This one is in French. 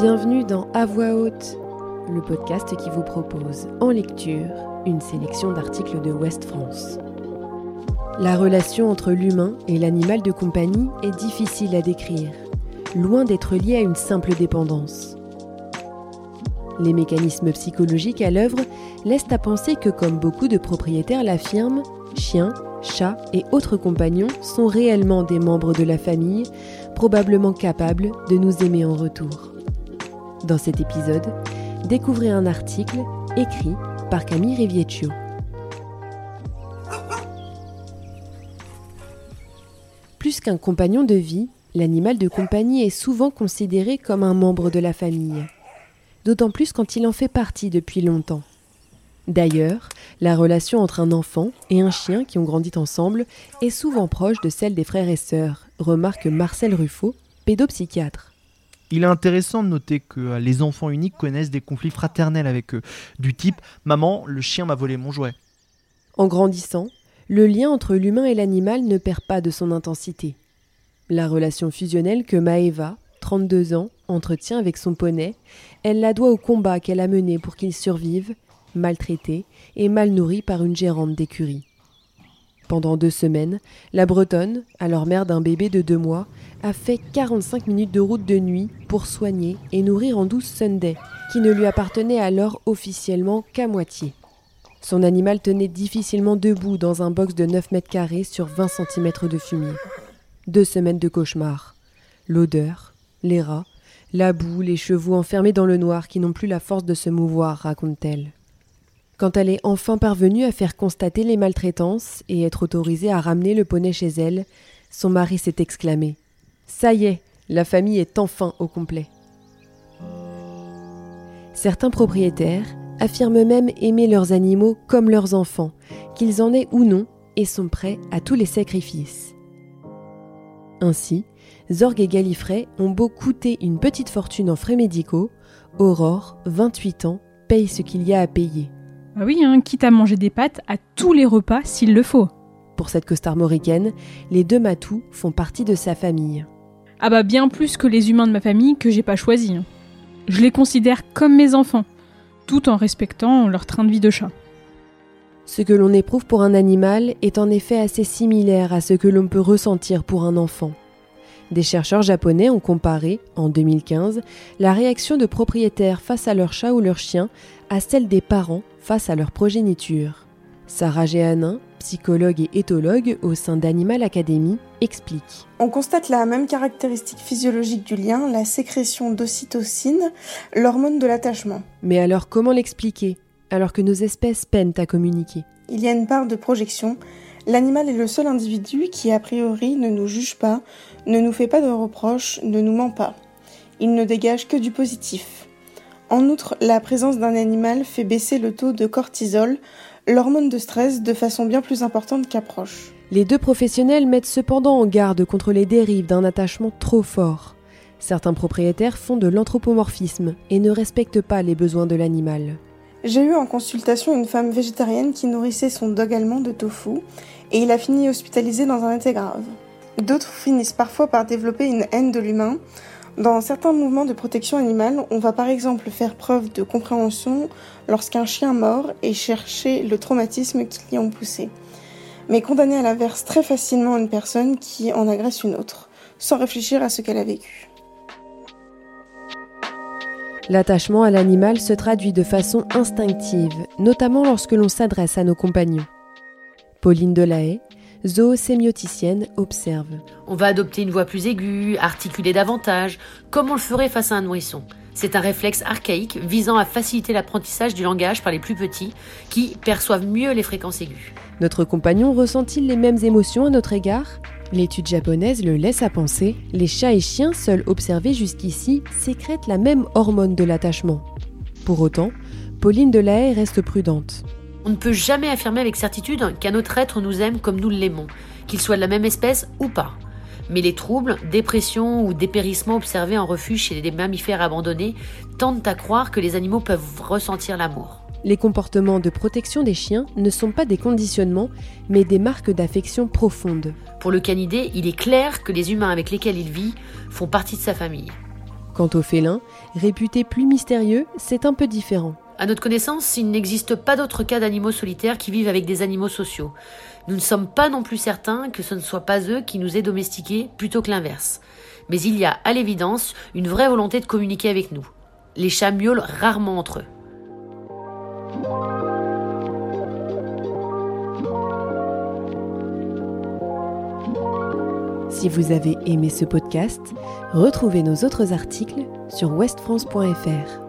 Bienvenue dans À voix haute, le podcast qui vous propose en lecture une sélection d'articles de Ouest France. La relation entre l'humain et l'animal de compagnie est difficile à décrire, loin d'être liée à une simple dépendance. Les mécanismes psychologiques à l'œuvre laissent à penser que, comme beaucoup de propriétaires l'affirment, chiens, chats et autres compagnons sont réellement des membres de la famille, probablement capables de nous aimer en retour. Dans cet épisode, découvrez un article écrit par Camille Riviecchio. Plus qu'un compagnon de vie, l'animal de compagnie est souvent considéré comme un membre de la famille, d'autant plus quand il en fait partie depuis longtemps. D'ailleurs, la relation entre un enfant et un chien qui ont grandi ensemble est souvent proche de celle des frères et sœurs, remarque Marcel Ruffo, pédopsychiatre. Il est intéressant de noter que euh, les enfants uniques connaissent des conflits fraternels avec eux, du type Maman, le chien m'a volé mon jouet. En grandissant, le lien entre l'humain et l'animal ne perd pas de son intensité. La relation fusionnelle que Maeva, 32 ans, entretient avec son poney, elle la doit au combat qu'elle a mené pour qu'il survive, maltraité et mal nourri par une gérante d'écurie. Pendant deux semaines, la Bretonne, alors mère d'un bébé de deux mois, a fait 45 minutes de route de nuit pour soigner et nourrir en douce Sunday, qui ne lui appartenait alors officiellement qu'à moitié. Son animal tenait difficilement debout dans un box de 9 mètres carrés sur 20 cm de fumier. Deux semaines de cauchemar. L'odeur, les rats, la boue, les chevaux enfermés dans le noir qui n'ont plus la force de se mouvoir, raconte-t-elle. Quand elle est enfin parvenue à faire constater les maltraitances et être autorisée à ramener le poney chez elle, son mari s'est exclamé Ça y est, la famille est enfin au complet. Certains propriétaires affirment même aimer leurs animaux comme leurs enfants, qu'ils en aient ou non, et sont prêts à tous les sacrifices. Ainsi, Zorg et Gallifrey ont beau coûter une petite fortune en frais médicaux, Aurore, 28 ans, paye ce qu'il y a à payer. Ah oui, hein, quitte à manger des pâtes à tous les repas s'il le faut. Pour cette costard mauricaine, les deux matous font partie de sa famille. Ah bah bien plus que les humains de ma famille que j'ai pas choisis. Hein. Je les considère comme mes enfants, tout en respectant leur train de vie de chat. Ce que l'on éprouve pour un animal est en effet assez similaire à ce que l'on peut ressentir pour un enfant. Des chercheurs japonais ont comparé, en 2015, la réaction de propriétaires face à leur chat ou leur chien à celle des parents face à leur progéniture. Sarah Géanin, psychologue et éthologue au sein d'Animal Academy, explique. On constate la même caractéristique physiologique du lien, la sécrétion d'ocytocine, l'hormone de l'attachement. Mais alors comment l'expliquer, alors que nos espèces peinent à communiquer? Il y a une part de projection. L'animal est le seul individu qui, a priori, ne nous juge pas, ne nous fait pas de reproches, ne nous ment pas. Il ne dégage que du positif. En outre, la présence d'un animal fait baisser le taux de cortisol, l'hormone de stress, de façon bien plus importante qu'approche. Les deux professionnels mettent cependant en garde contre les dérives d'un attachement trop fort. Certains propriétaires font de l'anthropomorphisme et ne respectent pas les besoins de l'animal. J'ai eu en consultation une femme végétarienne qui nourrissait son dog allemand de tofu et il a fini hospitalisé dans un état grave. D'autres finissent parfois par développer une haine de l'humain dans certains mouvements de protection animale, on va par exemple faire preuve de compréhension lorsqu'un chien mord et chercher le traumatisme qui l'y a poussé. Mais condamner à l'inverse très facilement une personne qui en agresse une autre, sans réfléchir à ce qu'elle a vécu. L'attachement à l'animal se traduit de façon instinctive, notamment lorsque l'on s'adresse à nos compagnons. Pauline Delahaye, zoosémioticienne observe. On va adopter une voix plus aiguë, articuler davantage, comme on le ferait face à un nourrisson? C'est un réflexe archaïque visant à faciliter l'apprentissage du langage par les plus petits, qui perçoivent mieux les fréquences aiguës. Notre compagnon ressent-il les mêmes émotions à notre égard? L'étude japonaise le laisse à penser, les chats et chiens seuls observés jusqu'ici sécrètent la même hormone de l'attachement. Pour autant, Pauline Delahaye reste prudente. On ne peut jamais affirmer avec certitude qu'un autre être nous aime comme nous l'aimons, qu'il soit de la même espèce ou pas. Mais les troubles, dépressions ou dépérissements observés en refuge chez des mammifères abandonnés tendent à croire que les animaux peuvent ressentir l'amour. Les comportements de protection des chiens ne sont pas des conditionnements, mais des marques d'affection profonde. Pour le canidé, il est clair que les humains avec lesquels il vit font partie de sa famille. Quant aux félins, réputés plus mystérieux, c'est un peu différent. À notre connaissance, il n'existe pas d'autres cas d'animaux solitaires qui vivent avec des animaux sociaux. Nous ne sommes pas non plus certains que ce ne soit pas eux qui nous aient domestiqués plutôt que l'inverse. Mais il y a, à l'évidence, une vraie volonté de communiquer avec nous. Les chats miaulent rarement entre eux. Si vous avez aimé ce podcast, retrouvez nos autres articles sur westfrance.fr.